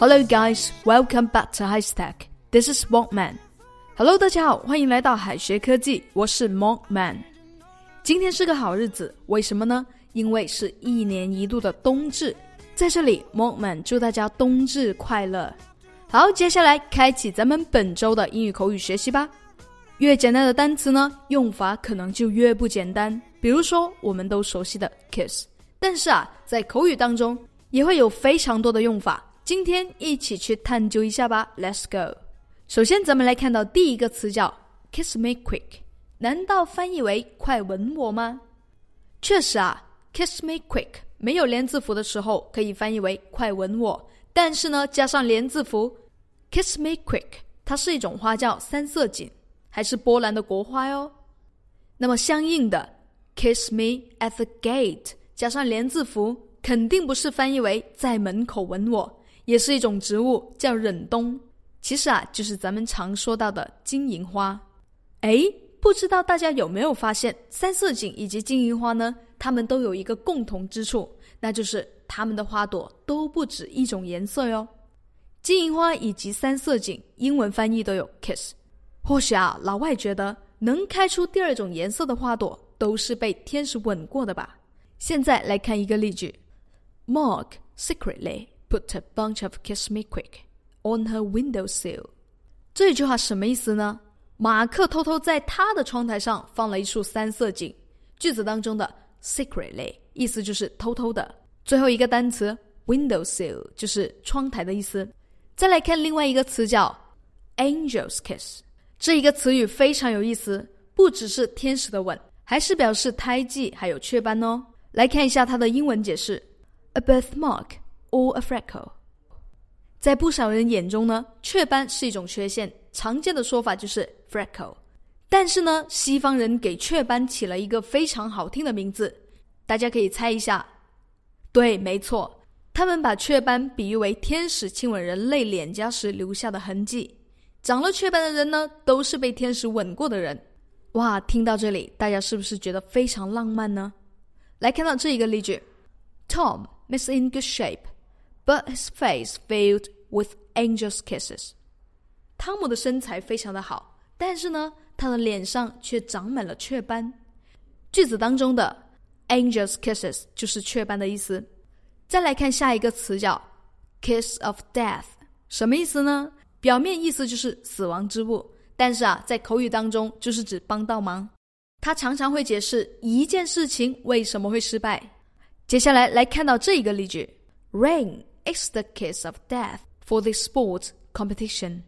Hello, guys. Welcome back to High Stack. This is Monkman. Hello，大家好，欢迎来到海学科技，我是 Monkman。今天是个好日子，为什么呢？因为是一年一度的冬至，在这里，Monkman 祝大家冬至快乐。好，接下来开启咱们本周的英语口语学习吧。越简单的单词呢，用法可能就越不简单。比如说，我们都熟悉的 kiss，但是啊，在口语当中也会有非常多的用法。今天一起去探究一下吧，Let's go。首先，咱们来看到第一个词叫 “kiss me quick”，难道翻译为“快吻我”吗？确实啊，“kiss me quick” 没有连字符的时候可以翻译为“快吻我”，但是呢，加上连字符 “kiss me quick”，它是一种花叫三色堇，还是波兰的国花哟。那么相应的 “kiss me at the gate” 加上连字符，肯定不是翻译为“在门口吻我”。也是一种植物，叫忍冬。其实啊，就是咱们常说到的金银花。哎，不知道大家有没有发现，三色堇以及金银花呢？它们都有一个共同之处，那就是它们的花朵都不止一种颜色哟。金银花以及三色堇，英文翻译都有 kiss。或许啊，老外觉得能开出第二种颜色的花朵，都是被天使吻过的吧？现在来看一个例句：Mark secretly。Put a bunch of kiss me quick on her windowsill。这句话什么意思呢？马克偷偷在他的窗台上放了一束三色堇。句子当中的 secretly 意思就是偷偷的。最后一个单词 windowsill 就是窗台的意思。再来看另外一个词叫 angel's kiss。这一个词语非常有意思，不只是天使的吻，还是表示胎记还有雀斑哦。来看一下它的英文解释：a birthmark。Or a freckle，在不少人眼中呢，雀斑是一种缺陷，常见的说法就是 freckle。但是呢，西方人给雀斑起了一个非常好听的名字，大家可以猜一下。对，没错，他们把雀斑比喻为天使亲吻人类脸颊时留下的痕迹。长了雀斑的人呢，都是被天使吻过的人。哇，听到这里，大家是不是觉得非常浪漫呢？来看到这一个例句：Tom is in good shape。But his face filled with angels' kisses。汤姆的身材非常的好，但是呢，他的脸上却长满了雀斑。句子当中的 angels' kisses 就是雀斑的意思。再来看下一个词叫 kiss of death，什么意思呢？表面意思就是死亡之物，但是啊，在口语当中就是指帮倒忙。他常常会解释一件事情为什么会失败。接下来来看到这一个例句：rain。It's the kiss of death for the sports competition。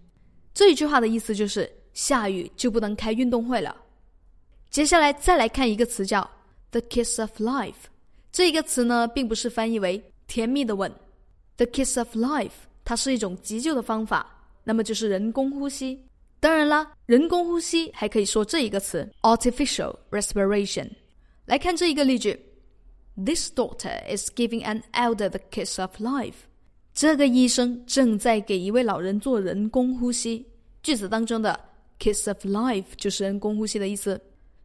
这一句话的意思就是下雨就不能开运动会了。接下来再来看一个词叫 the kiss of life。这一个词呢，并不是翻译为甜蜜的吻。The kiss of life，它是一种急救的方法，那么就是人工呼吸。当然啦，人工呼吸还可以说这一个词 artificial respiration。来看这一个例句。This doctor is giving an elder the kiss of life。 这个医生正在给一位老人做人工呼吸。句子当中的 kiss of life 就是人工呼吸的意思。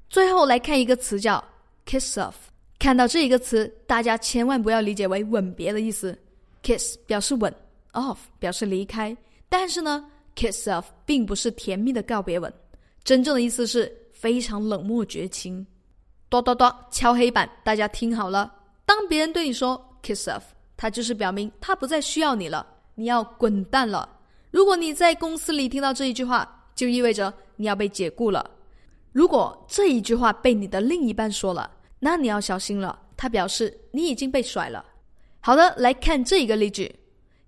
最后来看一个词叫 kiss of。看到这一个词，大家千万不要理解为吻别的意思。kiss 表示吻，off 表示离开。但是呢，kiss off 并不是甜蜜的告别吻，真正的意思是非常冷漠绝情。哆哆哆，敲黑板，大家听好了。当别人对你说 “kiss off”，他就是表明他不再需要你了，你要滚蛋了。如果你在公司里听到这一句话，就意味着你要被解雇了。如果这一句话被你的另一半说了，那你要小心了，他表示你已经被甩了。好的，来看这一个例句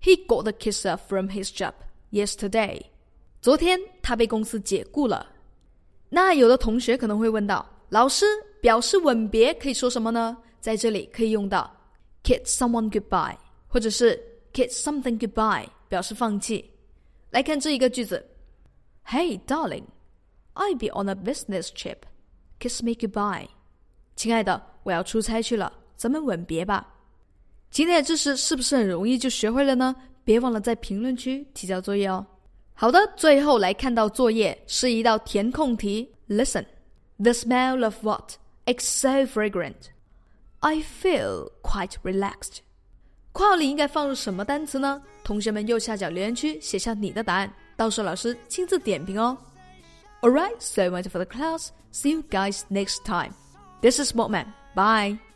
：He got the kiss from his job yesterday。昨天他被公司解雇了。那有的同学可能会问到，老师。表示吻别可以说什么呢？在这里可以用到 kiss someone goodbye，或者是 kiss something goodbye，表示放弃。来看这一个句子：Hey darling, I'll be on a business trip. Kiss me goodbye。亲爱的，我要出差去了，咱们吻别吧。今天的知识是不是很容易就学会了呢？别忘了在评论区提交作业哦。好的，最后来看到作业是一道填空题。Listen, the smell of what? It's so fragrant. I feel quite relaxed. 括号里应该放入什么单词呢？同学们右下角留言区写下你的答案，到时候老师亲自点评哦。Alright, so much for the class. See you guys next time. This is Smokman. Bye.